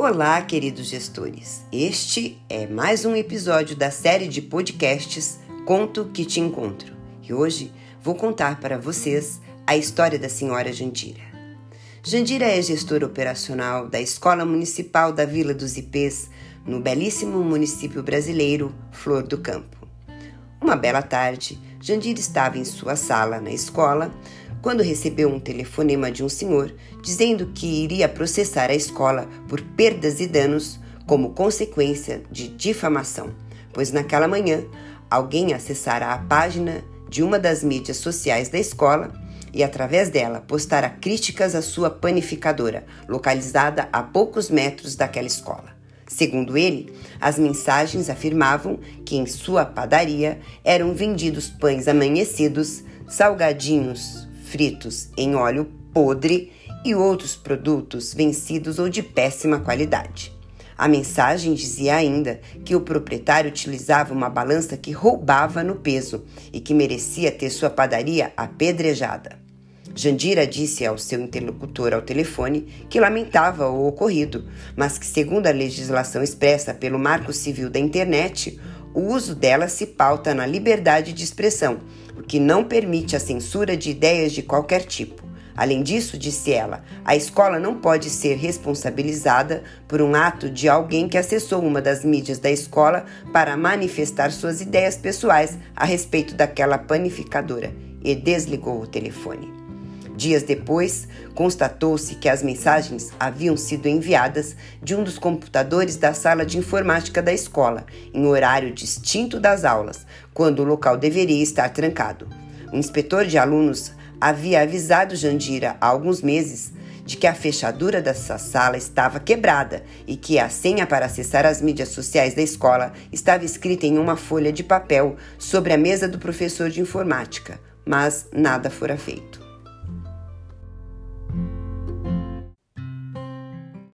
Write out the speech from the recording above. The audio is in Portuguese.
Olá, queridos gestores. Este é mais um episódio da série de podcasts Conto que te encontro. E hoje vou contar para vocês a história da senhora Jandira. Jandira é gestora operacional da Escola Municipal da Vila dos Ipês, no belíssimo município brasileiro Flor do Campo. Uma bela tarde, Jandira estava em sua sala na escola quando recebeu um telefonema de um senhor dizendo que iria processar a escola por perdas e danos como consequência de difamação, pois naquela manhã alguém acessara a página de uma das mídias sociais da escola e, através dela, postara críticas à sua panificadora, localizada a poucos metros daquela escola. Segundo ele, as mensagens afirmavam que em sua padaria eram vendidos pães amanhecidos, salgadinhos fritos em óleo podre e outros produtos vencidos ou de péssima qualidade. A mensagem dizia ainda que o proprietário utilizava uma balança que roubava no peso e que merecia ter sua padaria apedrejada. Jandira disse ao seu interlocutor ao telefone que lamentava o ocorrido, mas que, segundo a legislação expressa pelo Marco Civil da Internet, o uso dela se pauta na liberdade de expressão, o que não permite a censura de ideias de qualquer tipo. Além disso, disse ela, a escola não pode ser responsabilizada por um ato de alguém que acessou uma das mídias da escola para manifestar suas ideias pessoais a respeito daquela panificadora e desligou o telefone. Dias depois, constatou-se que as mensagens haviam sido enviadas de um dos computadores da sala de informática da escola, em horário distinto das aulas, quando o local deveria estar trancado. O inspetor de alunos havia avisado Jandira há alguns meses de que a fechadura dessa sala estava quebrada e que a senha para acessar as mídias sociais da escola estava escrita em uma folha de papel sobre a mesa do professor de informática, mas nada fora feito.